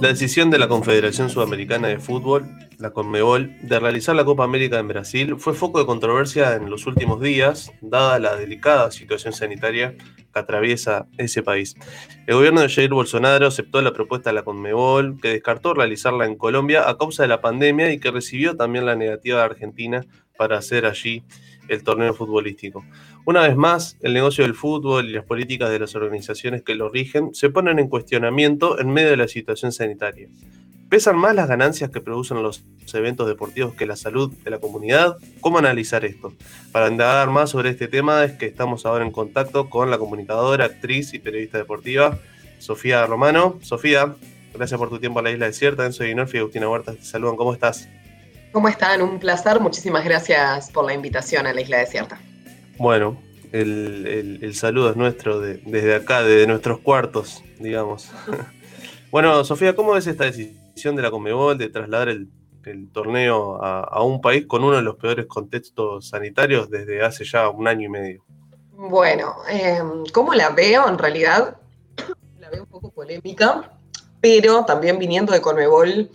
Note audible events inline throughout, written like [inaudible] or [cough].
La decisión de la Confederación Sudamericana de Fútbol, la CONMEBOL, de realizar la Copa América en Brasil fue foco de controversia en los últimos días, dada la delicada situación sanitaria que atraviesa ese país. El gobierno de Jair Bolsonaro aceptó la propuesta de la CONMEBOL, que descartó realizarla en Colombia a causa de la pandemia y que recibió también la negativa de Argentina para hacer allí el torneo futbolístico. Una vez más, el negocio del fútbol y las políticas de las organizaciones que lo rigen se ponen en cuestionamiento en medio de la situación sanitaria. ¿Pesan más las ganancias que producen los eventos deportivos que la salud de la comunidad? ¿Cómo analizar esto? Para indagar más sobre este tema es que estamos ahora en contacto con la comunicadora, actriz y periodista deportiva Sofía Romano. Sofía, gracias por tu tiempo a la Isla Desierta. Enzo Guinolfi y Agustina Huerta te saludan. ¿Cómo estás? ¿Cómo están? Un placer. Muchísimas gracias por la invitación a la Isla Desierta. Bueno, el, saludo es nuestro desde acá, desde nuestros cuartos, digamos. [laughs] bueno, Sofía, ¿cómo ves esta decisión de la Conmebol de trasladar el, torneo a, un país con uno de los peores contextos sanitarios desde hace ya un año y medio? Bueno, em, ¿cómo la veo? En realidad, la veo un poco polémica, pero también viniendo de Conmebol,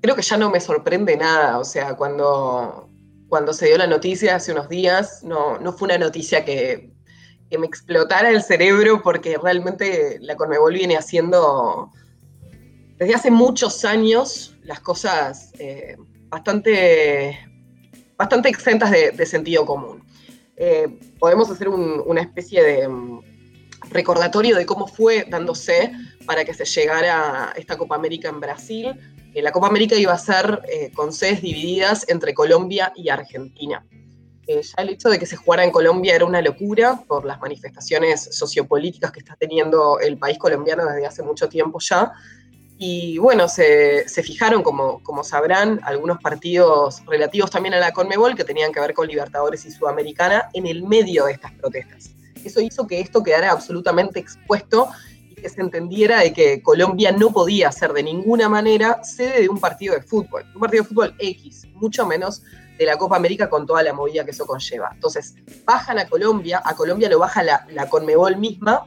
creo que ya no me sorprende nada. O sea, cuando cuando se dio la noticia hace unos días, no, no fue una noticia que, me explotara el cerebro porque realmente la Conmebol viene haciendo desde hace muchos años las cosas eh, bastante, bastante exentas de, sentido común. Eh, podemos hacer una especie de mm, recordatorio de cómo fue dándose para que se llegara esta Copa América en Brasil, la Copa América iba a ser eh, con sedes divididas entre Colombia y Argentina. Eh, ya el hecho de que se jugara en Colombia era una locura por las manifestaciones sociopolíticas que está teniendo el país colombiano desde hace mucho tiempo ya. Y bueno, se, fijaron, como, como sabrán, algunos partidos relativos también a la Conmebol que tenían que ver con Libertadores y Sudamericana en el medio de estas protestas. Eso hizo que esto quedara absolutamente expuesto que se entendiera de que Colombia no podía ser de ninguna manera sede de un partido de fútbol, un partido de fútbol X, mucho menos de la Copa América con toda la movida que eso conlleva. Entonces, bajan a Colombia, a Colombia lo baja la, Conmebol misma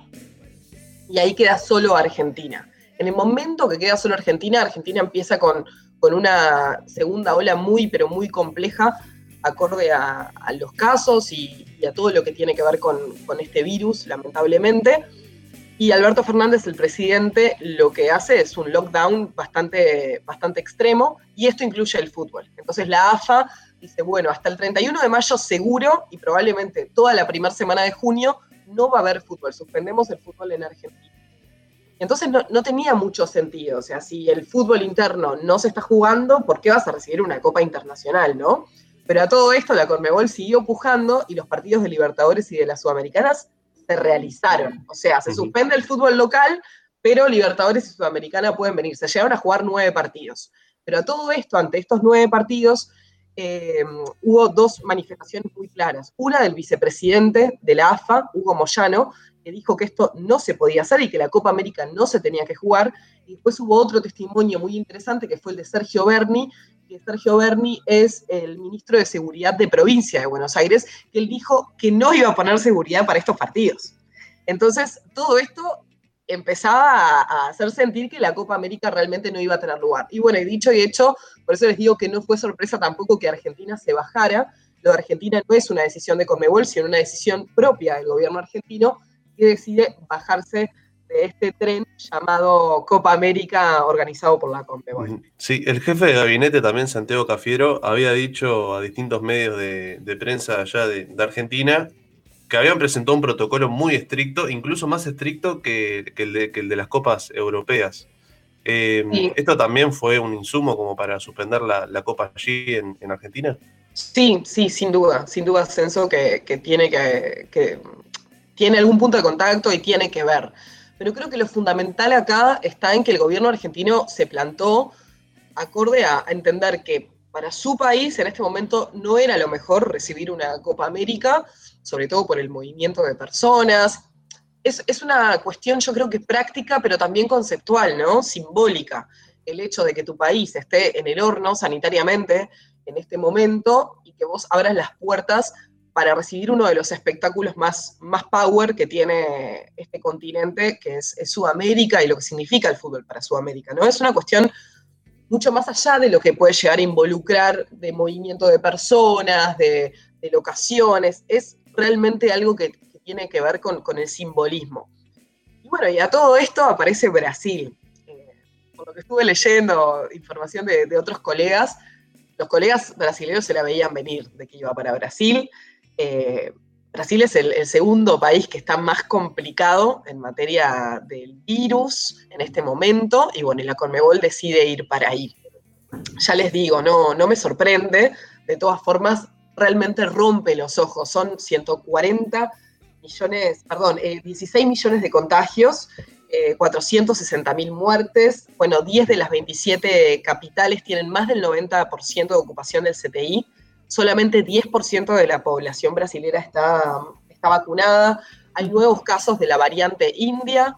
y ahí queda solo Argentina. En el momento que queda solo Argentina, Argentina empieza con, con una segunda ola muy, pero muy compleja, acorde a, los casos y, y, a todo lo que tiene que ver con, con este virus, lamentablemente. Y Alberto Fernández, el presidente, lo que hace es un lockdown bastante, bastante extremo y esto incluye el fútbol. Entonces la AFA dice, bueno, hasta el 31 de mayo seguro y probablemente toda la primera semana de junio no va a haber fútbol, suspendemos el fútbol en Argentina. Entonces no, tenía mucho sentido, o sea, si el fútbol interno no se está jugando, ¿por qué vas a recibir una Copa Internacional, no? Pero a todo esto la Conmebol siguió pujando y los partidos de Libertadores y de las Sudamericanas se realizaron. O sea, se suspende el fútbol local, pero Libertadores y Sudamericana pueden venir. Se llegaron a jugar nueve partidos. Pero a todo esto, ante estos nueve partidos, eh, hubo dos manifestaciones muy claras. Una del vicepresidente de la AFA, Hugo Moyano, que dijo que esto no se podía hacer y que la Copa América no se tenía que jugar. Y después hubo otro testimonio muy interesante que fue el de Sergio Berni, Sergio Berni es el ministro de Seguridad de provincia de Buenos Aires, que él dijo que no iba a poner seguridad para estos partidos. Entonces, todo esto empezaba a, hacer sentir que la Copa América realmente no iba a tener lugar. Y bueno, dicho y hecho, por eso les digo que no fue sorpresa tampoco que Argentina se bajara. Lo de Argentina no es una decisión de Conmebol, sino una decisión propia del gobierno argentino que decide bajarse este tren llamado Copa América organizado por la Conmebol. Sí, el jefe de gabinete también, Santiago Cafiero, había dicho a distintos medios de, prensa allá de, Argentina que habían presentado un protocolo muy estricto, incluso más estricto que, el, de, las copas europeas. Em, ¿Esto también fue un insumo como para suspender la, copa allí en, Argentina? Sí, sí, sin duda, sin duda, Censo, que, tiene que, que, tiene algún punto de contacto y tiene que ver pero creo que lo fundamental acá está en que el gobierno argentino se plantó acorde a, entender que para su país en este momento no era lo mejor recibir una Copa América, sobre todo por el movimiento de personas. Es, es, una cuestión, yo creo que práctica, pero también conceptual, ¿no? Simbólica. El hecho de que tu país esté en el horno sanitariamente en este momento y que vos abras las puertas para recibir uno de los espectáculos más, más power que tiene este continente, que es, Sudamérica y lo que significa el fútbol para Sudamérica, ¿no? Es una cuestión mucho más allá de lo que puede llegar a involucrar de movimiento de personas, de, locaciones, es realmente algo que, tiene que ver con, el simbolismo. Y bueno, y a todo esto aparece Brasil. Eh, por lo que estuve leyendo información de, de otros colegas, los colegas brasileños se la veían venir de que iba para Brasil. Eh, Brasil es el, segundo país que está más complicado en materia del virus en este momento, y bueno, y la Conmebol decide ir para ahí. Ya les digo, no, no me sorprende, de todas formas, realmente rompe los ojos, son 140 millones, perdón, 16 eh, millones de contagios, 460 eh, mil muertes, bueno, 10 de las 27 capitales tienen más del 90% de ocupación del CTI, solamente 10% de la población brasilera está, está vacunada, hay nuevos casos de la variante india,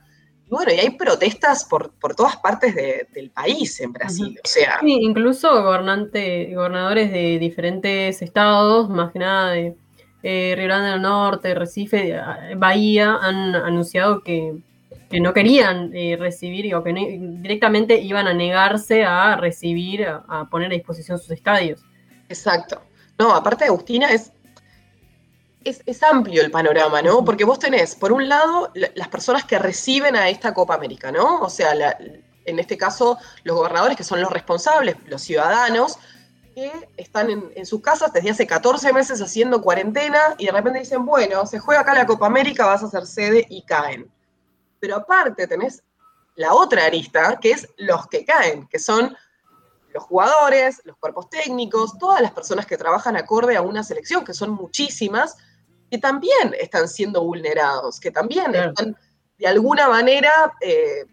y bueno, y hay protestas por, todas partes del país en Brasil. O sea. Sí, incluso gobernante, gobernadores de diferentes estados, más que nada de eh, Río Grande del Norte, Recife, Bahía, han anunciado que, no querían eh, recibir o que directamente iban a negarse a recibir, a poner a disposición sus estadios. Exacto. No, aparte Agustina es, es, amplio el panorama, ¿no? Porque vos tenés, por un lado, las personas que reciben a esta Copa América, ¿no? O sea, en este caso, los gobernadores que son los responsables, los ciudadanos, que están en, sus casas desde hace 14 meses haciendo cuarentena y de repente dicen, bueno, se juega acá la Copa América, vas a hacer sede y caen. Pero aparte tenés la otra arista, que es los que caen, que son los jugadores, los cuerpos técnicos, todas las personas que trabajan acorde a una selección, que son muchísimas, que también están siendo vulnerados, que también están de alguna manera, eh,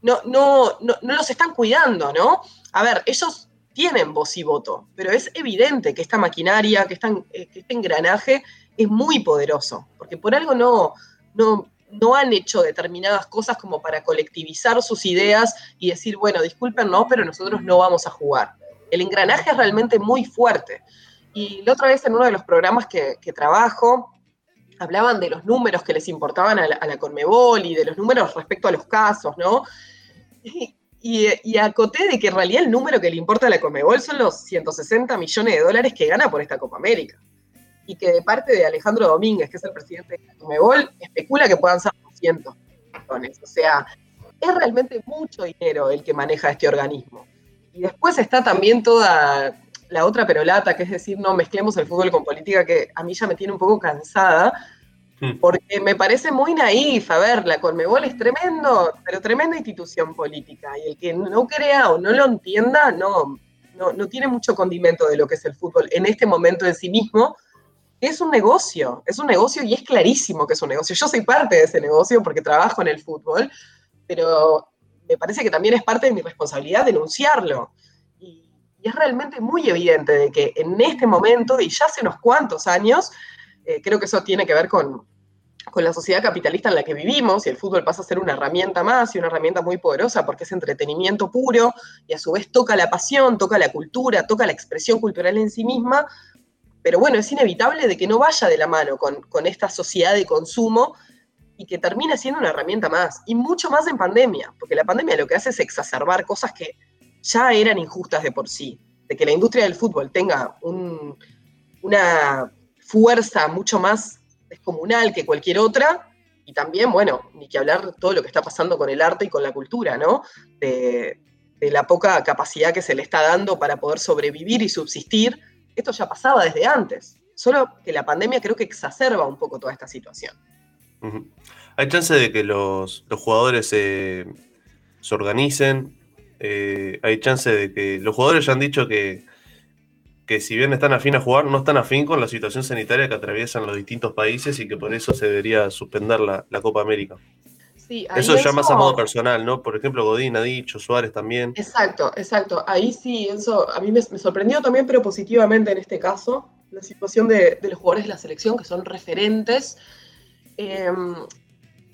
no, no, no, los están cuidando, ¿no? A ver, ellos tienen voz y voto, pero es evidente que esta maquinaria, que, eh, que este engranaje es muy poderoso, porque por algo no, no, no han hecho determinadas cosas como para colectivizar sus ideas y decir, bueno, disculpen, no, pero nosotros no vamos a jugar. El engranaje es realmente muy fuerte. Y la otra vez en uno de los programas que, trabajo, hablaban de los números que les importaban a la, Conmebol y de los números respecto a los casos, ¿no? Y, y, acoté de que en realidad el número que le importa a la Conmebol son los 160 millones de dólares que gana por esta Copa América y que de parte de Alejandro Domínguez, que es el presidente de Comebol, especula que puedan ser 200 millones. O sea, es realmente mucho dinero el que maneja este organismo. Y después está también toda la otra perolata, que es decir, no mezclemos el fútbol con política, que a mí ya me tiene un poco cansada, hmm. porque me parece muy naif. A ver, la Conmebol es tremendo, pero tremenda institución política. Y el que no crea o no lo entienda, no, no, no tiene mucho condimento de lo que es el fútbol en este momento en sí mismo, es un negocio, es un negocio y es clarísimo que es un negocio. Yo soy parte de ese negocio porque trabajo en el fútbol, pero me parece que también es parte de mi responsabilidad denunciarlo. Y, es realmente muy evidente de que en este momento, y ya hace unos cuantos años, eh, creo que eso tiene que ver con, con la sociedad capitalista en la que vivimos, y el fútbol pasa a ser una herramienta más y una herramienta muy poderosa porque es entretenimiento puro y a su vez toca la pasión, toca la cultura, toca la expresión cultural en sí misma, pero bueno, es inevitable de que no vaya de la mano con, esta sociedad de consumo y que termine siendo una herramienta más, y mucho más en pandemia, porque la pandemia lo que hace es exacerbar cosas que ya eran injustas de por sí, de que la industria del fútbol tenga una fuerza mucho más descomunal que cualquier otra, y también, bueno, ni que hablar todo lo que está pasando con el arte y con la cultura, ¿no? de la poca capacidad que se le está dando para poder sobrevivir y subsistir esto ya pasaba desde antes, solo que la pandemia creo que exacerba un poco toda esta situación. ¿Hay chance de que los, jugadores se organicen? Eh, ¿Hay chance de que los jugadores ya han dicho que, que si bien están afín a jugar, no están afín con la situación sanitaria que atraviesan los distintos países y que por eso se debería suspender la, Copa América? Eso ya más a modo personal, ¿no? Por ejemplo, Godín ha dicho, Suárez también. Exacto, exacto. Ahí sí, eso a mí me, sorprendió también, pero positivamente en este caso, la situación de, los jugadores de la selección que son referentes. Em,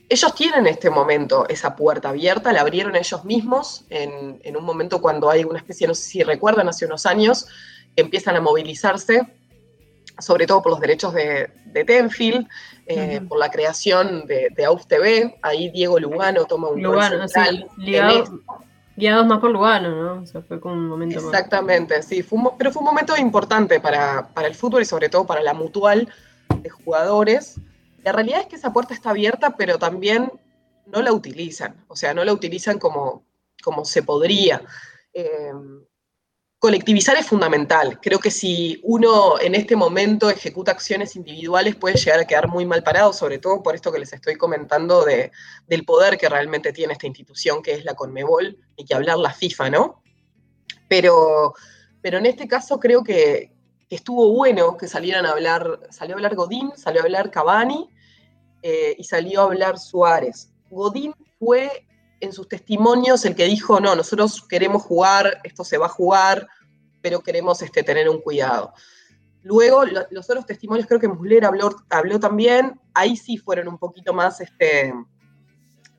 ellos tienen en este momento esa puerta abierta, la abrieron ellos mismos en, en, un momento cuando hay una especie, no sé si recuerdan, hace unos años, que empiezan a movilizarse sobre todo por los derechos de, Tenfield, eh, por la creación de, de AUF TV. Ahí Diego Lugano toma un Lugano, sí, guiados más por Lugano, ¿no? O sea, fue como un momento Exactamente, sí, pero fue un momento importante para, para el fútbol y sobre todo para la mutual de jugadores. La realidad es que esa puerta está abierta, pero también no la utilizan, o sea, no la utilizan como, como se podría. Eh, colectivizar es fundamental. Creo que si uno en este momento ejecuta acciones individuales puede llegar a quedar muy mal parado, sobre todo por esto que les estoy comentando de, del poder que realmente tiene esta institución que es la Conmebol y que hablar la FIFA, ¿no? Pero, pero en este caso creo que, estuvo bueno que salieran a hablar, salió a hablar Godín, salió a hablar Cavani eh, y salió a hablar Suárez. Godín fue en sus testimonios el que dijo, no, nosotros queremos jugar, esto se va a jugar, pero queremos este, tener un cuidado. Luego, los otros testimonios, creo que Musler habló, también, ahí sí fueron un poquito más, este,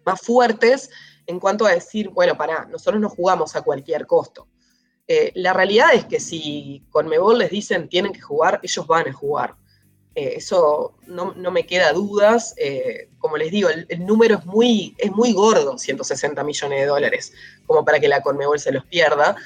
más fuertes en cuanto a decir, bueno, para, nosotros no jugamos a cualquier costo. Eh, la realidad es que si con Mebol les dicen tienen que jugar, ellos van a jugar. Eh, eso no, me queda dudas. Eh, como les digo, el, número es muy, es muy gordo, 160 millones de dólares, como para que la Conmebol se los pierda.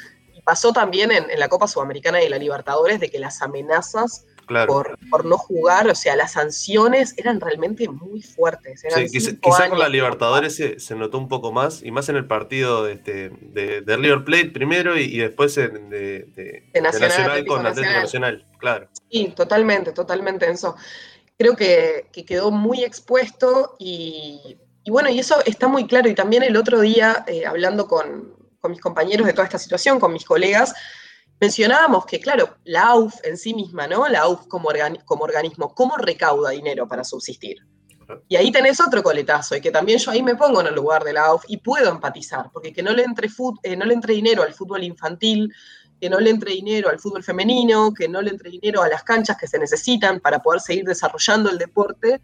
Y pasó también en, la Copa Sudamericana y la Libertadores de que las amenazas por, no jugar, o sea, las sanciones eran realmente muy fuertes. sí, quizá, con la Libertadores se, notó un poco más, y más en el partido de, este, de, River Plate primero y, después de, Nacional, con Atlético Nacional. claro. Sí, totalmente, totalmente eso. Creo que, quedó muy expuesto y, bueno, y eso está muy claro. Y también el otro día, eh, hablando con, con mis compañeros de toda esta situación, con mis colegas, mencionábamos que, claro, la AUF en sí misma, ¿no? La AUF como, como organismo, ¿cómo recauda dinero para subsistir? Y ahí tenés otro coletazo, y que también yo ahí me pongo en el lugar de la AUF y puedo empatizar, porque que no le entre, eh, no le entre dinero al fútbol infantil, que no le entre dinero al fútbol femenino, que no le entre dinero a las canchas que se necesitan para poder seguir desarrollando el deporte,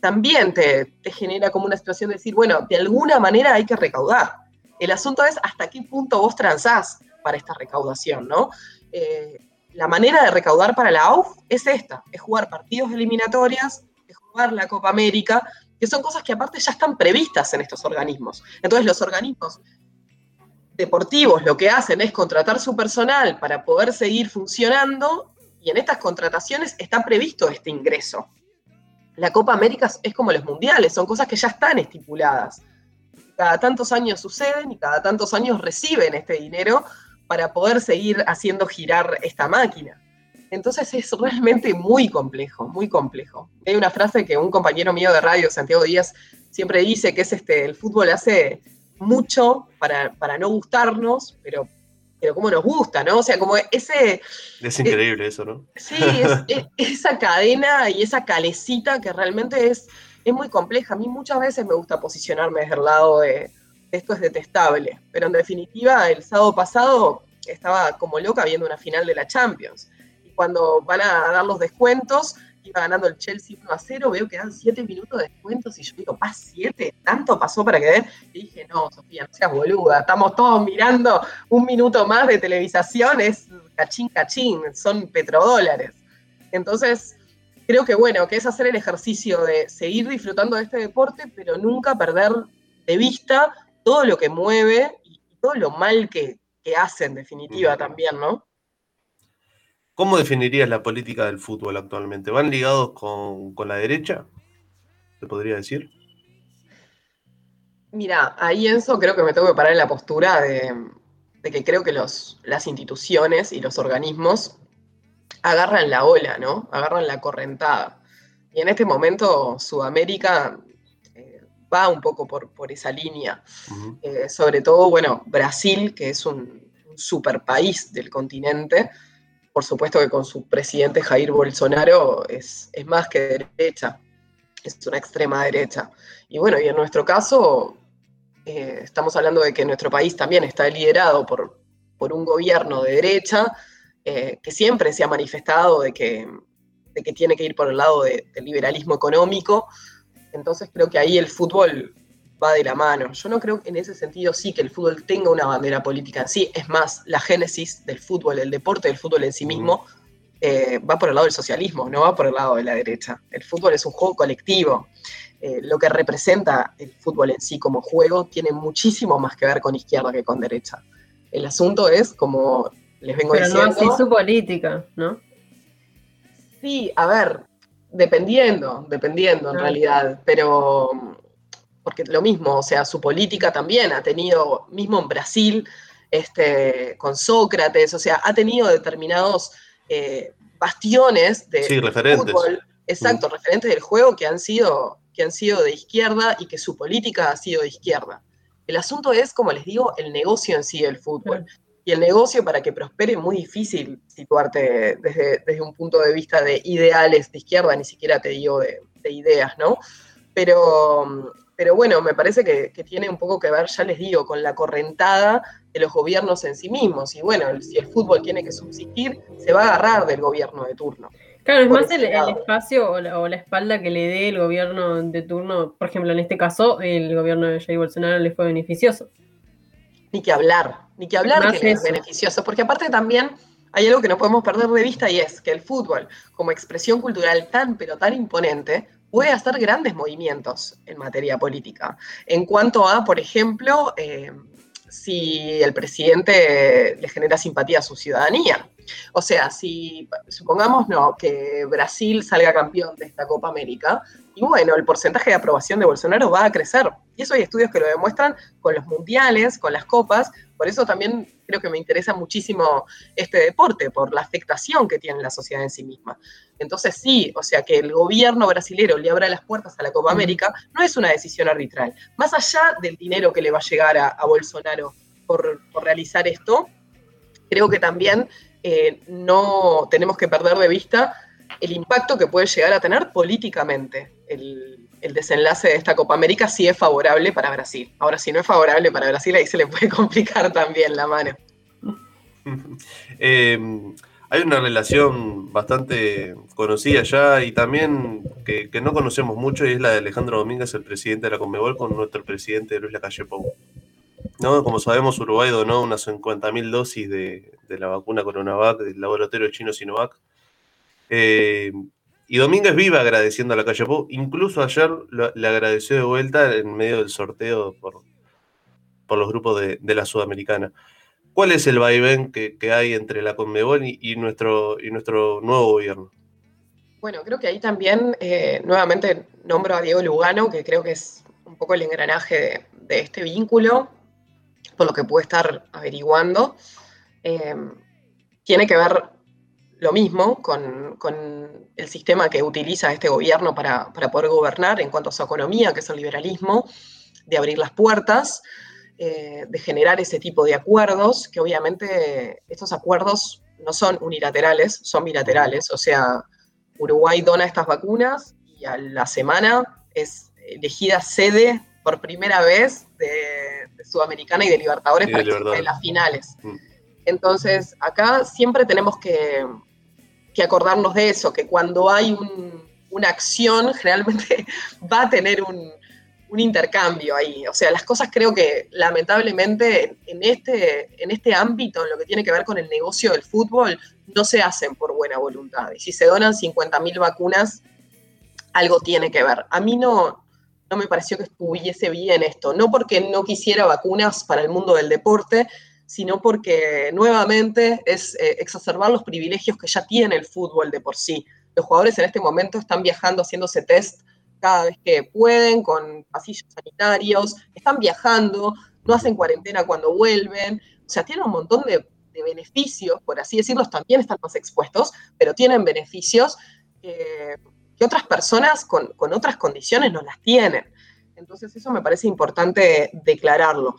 también te, te genera como una situación de decir, bueno, de alguna manera hay que recaudar. El asunto es hasta qué punto vos transás para esta recaudación, ¿no? Eh, la manera de recaudar para la AUF es esta, es jugar partidos eliminatorias, es jugar la Copa América, que son cosas que aparte ya están previstas en estos organismos. Entonces los organismos deportivos lo que hacen es contratar su personal para poder seguir funcionando y en estas contrataciones está previsto este ingreso. La Copa América es como los mundiales, son cosas que ya están estipuladas. Cada tantos años suceden y cada tantos años reciben este dinero para poder seguir haciendo girar esta máquina. Entonces es realmente muy complejo, muy complejo. Hay una frase que un compañero mío de radio, Santiago Díaz, siempre dice, que es este, el fútbol hace mucho para, para no gustarnos, pero, pero como nos gusta, ¿no? O sea, como ese... Es increíble eso, ¿no? Sí, es, esa cadena y esa calecita que realmente es, es muy compleja. A mí muchas veces me gusta posicionarme desde el lado de, esto es detestable. Pero en definitiva, el sábado pasado estaba como loca viendo una final de la Champions. Y cuando van a dar los descuentos, iba ganando el Chelsea 1 a 0, veo que dan 7 minutos de descuentos y yo digo, ¿pas 7? ¿Tanto pasó para que? Y dije, no, Sofía, no seas boluda, estamos todos mirando un minuto más de televisación, es cachín, cachín, son petrodólares. Entonces, creo que bueno, que es hacer el ejercicio de seguir disfrutando de este deporte, pero nunca perder de vista todo lo que mueve y todo lo mal que, hace en definitiva también, ¿no? ¿Cómo definirías la política del fútbol actualmente? ¿Van ligados con, la derecha? ¿Se podría decir? Mira, ahí Enzo creo que me tengo que parar en la postura de, que creo que los, las instituciones y los organismos agarran la ola, ¿no? Agarran la correntada. Y en este momento Sudamérica va un poco por, por esa línea. Eh, sobre todo, bueno, Brasil, que es un, super país del continente, por supuesto que con su presidente Jair Bolsonaro es, es más que derecha, es una extrema derecha. Y bueno, y en nuestro caso, eh, estamos hablando de que nuestro país también está liderado por, por un gobierno de derecha eh, que siempre se ha manifestado de que, de que tiene que ir por el lado del liberalismo económico, entonces creo que ahí el fútbol va de la mano. Yo no creo en ese sentido sí que el fútbol tenga una bandera política en sí. Es más, la génesis del fútbol, el deporte del fútbol en sí mismo, eh, va por el lado del socialismo, no va por el lado de la derecha. El fútbol es un juego colectivo. Eh, lo que representa el fútbol en sí como juego tiene muchísimo más que ver con izquierda que con derecha. El asunto es, como les vengo Pero diciendo... no así su política, ¿no? Sí, a ver, dependiendo, dependiendo en Ah. realidad, pero porque lo mismo, o sea, su política también ha tenido, mismo en Brasil, este, con Sócrates, o sea, ha tenido determinados eh, bastiones de Sí, referentes. fútbol, exacto, referentes del juego que han, sido, que han sido de izquierda y que su política ha sido de izquierda. El asunto es, como les digo, el negocio en sí del fútbol. Y el negocio, para que prospere, es muy difícil situarte desde, desde un punto de vista de ideales de izquierda, ni siquiera te digo de, de ideas, ¿no? Pero, pero bueno, me parece que, que tiene un poco que ver, ya les digo, con la correntada de los gobiernos en sí mismos. Y bueno, si el fútbol tiene que subsistir, se va a agarrar del gobierno de turno. Claro, es más el, espacio o la, o la espalda que le dé el gobierno de turno. Por ejemplo, en este caso, el gobierno de Jair Bolsonaro le fue beneficioso. Ni que hablar, ni que hablar que es beneficioso, porque aparte también hay algo que no podemos perder de vista y es que el fútbol, como expresión cultural tan pero tan imponente, puede hacer grandes movimientos en materia política. En cuanto a, por ejemplo, eh, si el presidente le genera simpatía a su ciudadanía. O sea, si supongamos no, que Brasil salga campeón de esta Copa América, y bueno, el porcentaje de aprobación de Bolsonaro va a crecer. Y eso hay estudios que lo demuestran con los mundiales, con las copas. Por eso también creo que me interesa muchísimo este deporte, por la afectación que tiene la sociedad en sí misma. Entonces sí, o sea, que el gobierno brasilero le abra las puertas a la Copa América no es una decisión arbitral. Más allá del dinero que le va a llegar a, a Bolsonaro por, por realizar esto, creo que también eh, no tenemos que perder de vista el impacto que puede llegar a tener políticamente el, el desenlace de esta Copa América si es favorable para Brasil. Ahora, si no es favorable para Brasil, ahí se le puede [laughs] complicar también la mano. [laughs] Eh, hay una relación bastante conocida ya y también que, no conocemos mucho y es la de Alejandro Domínguez, el presidente de la Conmebol, con nuestro presidente Luis Lacalle Pou. Como sabemos, Uruguay donó unas 50.000 dosis de, la vacuna Coronavac del laboratorio chino Sinovac. Eh, y Domínguez vive agradeciendo a la calle Pou. Incluso ayer le agradeció de vuelta en medio del sorteo por, por los grupos de, la Sudamericana. ¿Cuál es el vaivén que, que hay entre la Conmebol y, nuestro, y nuestro nuevo gobierno? Bueno, creo que ahí también eh, nuevamente nombro a Diego Lugano, que creo que es un poco el engranaje de, este vínculo, por lo que puede estar averiguando. Eh, tiene que ver lo mismo con, con el sistema que utiliza este gobierno para, para poder gobernar en cuanto a su economía, que es el liberalismo, de abrir las puertas, eh, de generar ese tipo de acuerdos, que obviamente estos acuerdos no son unilaterales, son bilaterales, o sea, Uruguay dona estas vacunas y a la semana es elegida sede por primera vez de, de Sudamericana y de Libertadores Y de para que las finales. Mm. Entonces, acá siempre tenemos que, que acordarnos de eso, que cuando hay un- una acción, [laughs] generalmente va a tener un, intercambio ahí. O sea, las cosas creo que lamentablemente en este, en este ámbito, en lo que tiene que ver con el negocio del fútbol, no se hacen por buena voluntad. Y si se donan 50.000 vacunas, algo tiene que ver. A mí no, no me pareció que estuviese bien esto, no porque no quisiera vacunas para el mundo del deporte, sino porque nuevamente es eh, exacerbar los privilegios que ya tiene el fútbol de por sí. Los jugadores en este momento están viajando haciéndose test cada vez que pueden, con pasillos sanitarios, están viajando, no hacen cuarentena cuando vuelven, o sea, tienen un montón de, beneficios, por así decirlo, también están más expuestos, pero tienen beneficios que, otras personas con otras condiciones no las tienen. Entonces eso me parece importante declararlo.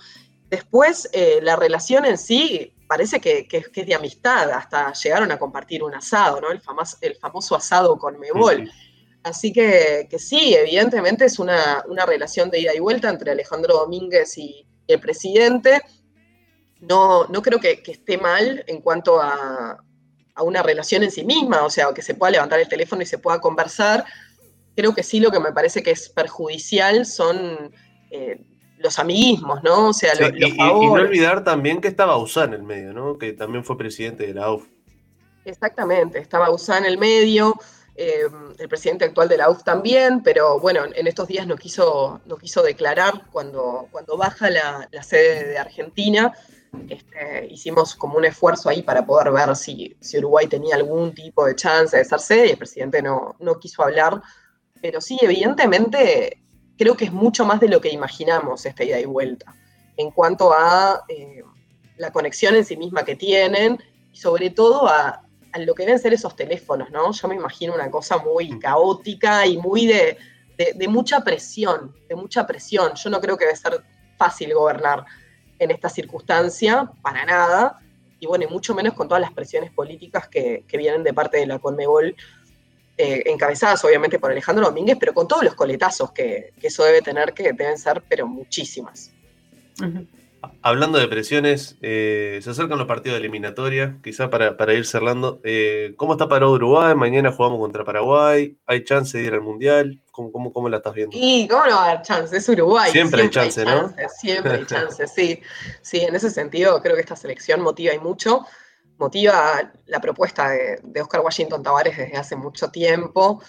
Después, eh, la relación en sí parece que, que, que, es de amistad, hasta llegaron a compartir un asado, ¿no? El, famoso, el famoso asado con Mebol. Sí, sí. Así que, que, sí, evidentemente es una, una, relación de ida y vuelta entre Alejandro Domínguez y, el presidente. No, no creo que, que, esté mal en cuanto a, a una relación en sí misma, o sea, que se pueda levantar el teléfono y se pueda conversar. Creo que sí lo que me parece que es perjudicial son eh, los amiguismos, ¿no? O sea, sí, los, y, y, no olvidar también que estaba Usán en el medio, ¿no? Que también fue presidente de la UF. Exactamente, estaba USA en el medio, eh, el presidente actual de la UF también, pero bueno, en estos días no quiso, no quiso declarar cuando, cuando baja la, sede de Argentina. Este, hicimos como un esfuerzo ahí para poder ver si, si, Uruguay tenía algún tipo de chance de ser sede y el presidente no, no quiso hablar. Pero sí, evidentemente, creo que es mucho más de lo que imaginamos esta ida y vuelta en cuanto a eh, la conexión en sí misma que tienen y sobre todo a, a lo que deben ser esos teléfonos, ¿no? Yo me imagino una cosa muy mm. caótica y muy de, mucha presión, de mucha presión. Yo no creo que debe ser fácil gobernar en esta circunstancia, para nada, y bueno, y mucho menos con todas las presiones políticas que, vienen de parte de la Conmebol, eh, encabezadas obviamente por Alejandro Domínguez, pero con todos los coletazos que, eso debe tener, que deben ser, pero muchísimas. Hablando de presiones, eh, se acercan los partidos de eliminatoria, quizá para, ir cerrando. Eh, ¿Cómo está para Uruguay? Mañana jugamos contra Paraguay. ¿Hay chance de ir al Mundial? ¿Cómo, cómo, la estás viendo? Y cómo no va a haber chance, es Uruguay. Siempre, hay chance, ¿no? Siempre hay [laughs] chance, sí. Sí, en ese sentido creo que esta selección motiva y mucho. Motiva la propuesta de, de Oscar Washington Tavares desde hace mucho tiempo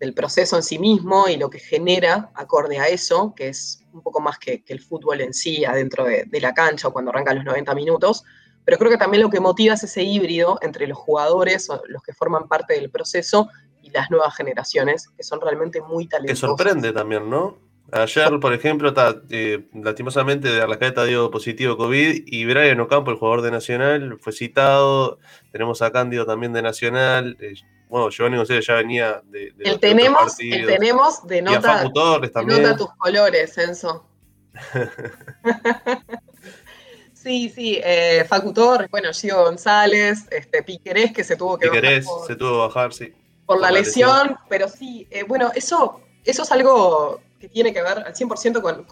del proceso en sí mismo y lo que genera acorde a eso, que es un poco más que, el fútbol en sí adentro de, la cancha o cuando arrancan los 90 minutos, pero creo que también lo que motiva es ese híbrido entre los jugadores, o los que forman parte del proceso, y las nuevas generaciones, que son realmente muy talentosas. Que sorprende también, ¿no? Ayer, por ejemplo, está, eh, lastimosamente de Arrascaeta dio positivo COVID y Brian Ocampo, el jugador de Nacional, fue citado. Tenemos a Cándido también de Nacional. Eh, bueno, Giovanni González ya venía de, de el tenemos, el tenemos de nota, nota tus colores, Enzo. [laughs] sí, sí, eh, Facu Torres, bueno, Gio González, este, Piquerés que se tuvo que Piquerés, bajar. se tuvo que bajar, sí. Por, la, lesión, pero sí, eh, bueno, eso, eso es algo que tiene que ver al 100%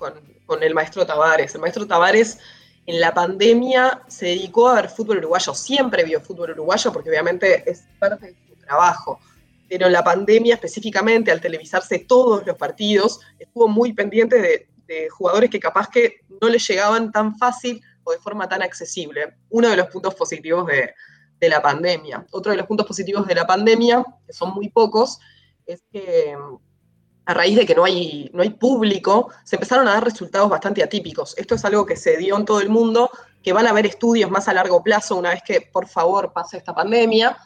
con, el maestro Tavares. El maestro Tavares en la pandemia se dedicó a ver fútbol uruguayo, siempre vio fútbol uruguayo porque obviamente es parte de trabajo. Pero en la pandemia específicamente, al televisarse todos los partidos, estuvo muy pendiente de, jugadores que capaz que no les llegaban tan fácil o de forma tan accesible. Uno de los puntos positivos de, la pandemia. Otro de los puntos positivos de la pandemia, que son muy pocos, es que a raíz de que no hay, no hay público, se empezaron a dar resultados bastante atípicos. Esto es algo que se dio en todo el mundo, que van a haber estudios más a largo plazo una vez que, por favor, pase esta pandemia,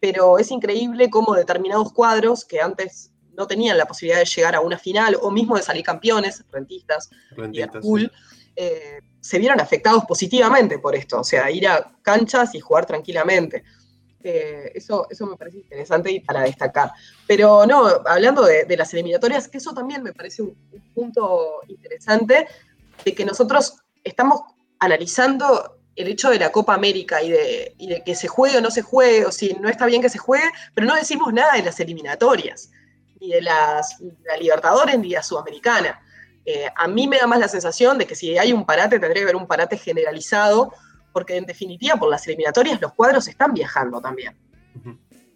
pero es increíble cómo determinados cuadros que antes no tenían la posibilidad de llegar a una final o mismo de salir campeones, rentistas, rentistas eh, se vieron afectados positivamente por esto, o sea, ir a canchas y jugar tranquilamente. Eh, eso, eso me parece interesante y para destacar. Pero no, hablando de, las eliminatorias, que eso también me parece un punto interesante, de que nosotros estamos analizando el hecho de la Copa América y de, que se juegue o no se juegue, o si no está bien que se juegue, pero no decimos nada de las eliminatorias, ni de las la Libertadores ni de la Sudamericana. Eh, a mí me da más la sensación de que si hay un parate, tendría que haber un parate generalizado, porque en definitiva, por las eliminatorias, los cuadros están viajando también.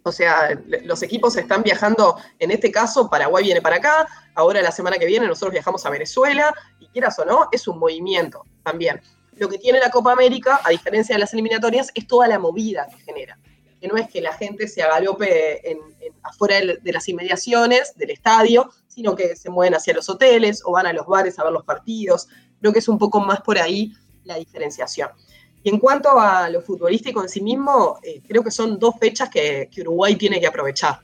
O sea, los equipos están viajando, en este caso, Paraguay viene para acá, ahora la semana que viene nosotros viajamos a Venezuela, y quieras o no, es un movimiento también. Lo que tiene la Copa América, a diferencia de las eliminatorias, es toda la movida que genera. Que no es que la gente se agalope en, afuera de, las inmediaciones del estadio, sino que se mueven hacia los hoteles o van a los bares a ver los partidos. Creo que es un poco más por ahí la diferenciación. Y en cuanto a lo futbolístico en sí mismo, eh, creo que son dos fechas que, que, Uruguay tiene que aprovechar.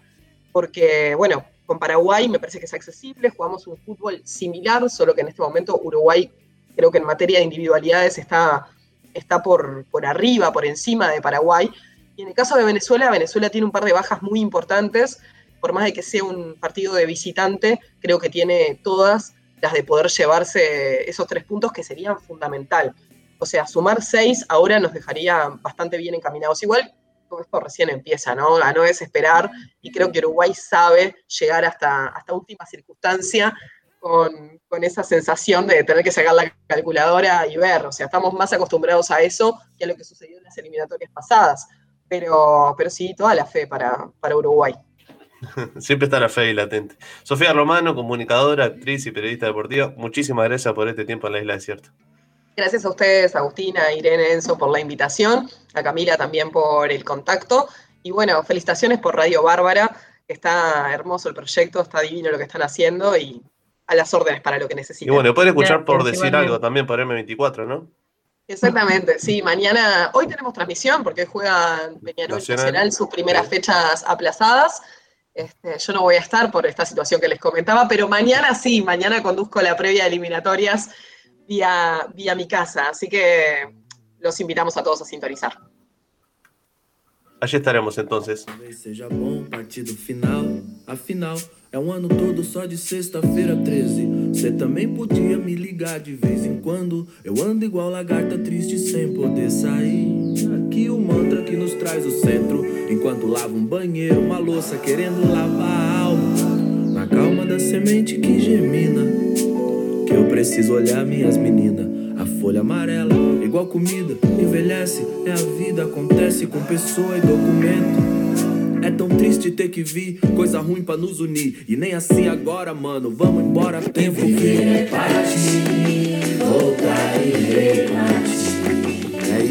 Porque, bueno, con Paraguay me parece que es accesible, jugamos un fútbol similar, solo que en este momento Uruguay creo que en materia de individualidades está, está por, por arriba, por encima de Paraguay. Y en el caso de Venezuela, Venezuela tiene un par de bajas muy importantes, por más de que sea un partido de visitante, creo que tiene todas las de poder llevarse esos tres puntos que serían fundamental. O sea, sumar seis ahora nos dejaría bastante bien encaminados. Igual, esto recién empieza, ¿no? A no desesperar, y creo que Uruguay sabe llegar hasta, hasta última circunstancia con, esa sensación de tener que sacar la calculadora y ver. O sea, estamos más acostumbrados a eso que a lo que sucedió en las eliminatorias pasadas. Pero, pero sí, toda la fe para, para Uruguay. [laughs] Siempre está la fe ahí latente. Sofía Romano, comunicadora, actriz y periodista deportiva, muchísimas gracias por este tiempo en la Isla Desierta. Gracias a ustedes, Agustina, Irene, Enzo, por la invitación, a Camila también por el contacto. Y bueno, felicitaciones por Radio Bárbara, está hermoso el proyecto, está divino lo que están haciendo y a las órdenes para lo que necesiten. Y bueno, pueden escuchar por decir algo también por M24, ¿no? Exactamente, sí, mañana, hoy tenemos transmisión porque juega Peñarol Nacional, sus primeras fechas aplazadas. Este, yo no voy a estar por esta situación que les comentaba, pero mañana sí, mañana conduzco la previa de eliminatorias vía, vía mi casa, así que los invitamos a todos a sintonizar. Allí estaremos entonces. Seja bom, partido final. Afinal, é um ano todo só de sexta-feira 13. Cê também podia me ligar de vez em quando. Eu ando igual lagarta triste sem poder sair. Aqui o mantra que nos traz o centro. Enquanto lavo um banheiro, uma louça querendo lavar a alma. Na calma da semente que germina. Que eu preciso olhar minhas meninas. A folha amarela, igual comida, envelhece, é a vida, acontece com pessoa e documento. É tão triste ter que vir, coisa ruim pra nos unir. E nem assim agora, mano, vamos embora, tempo que é partir, voltar e repartir. É isso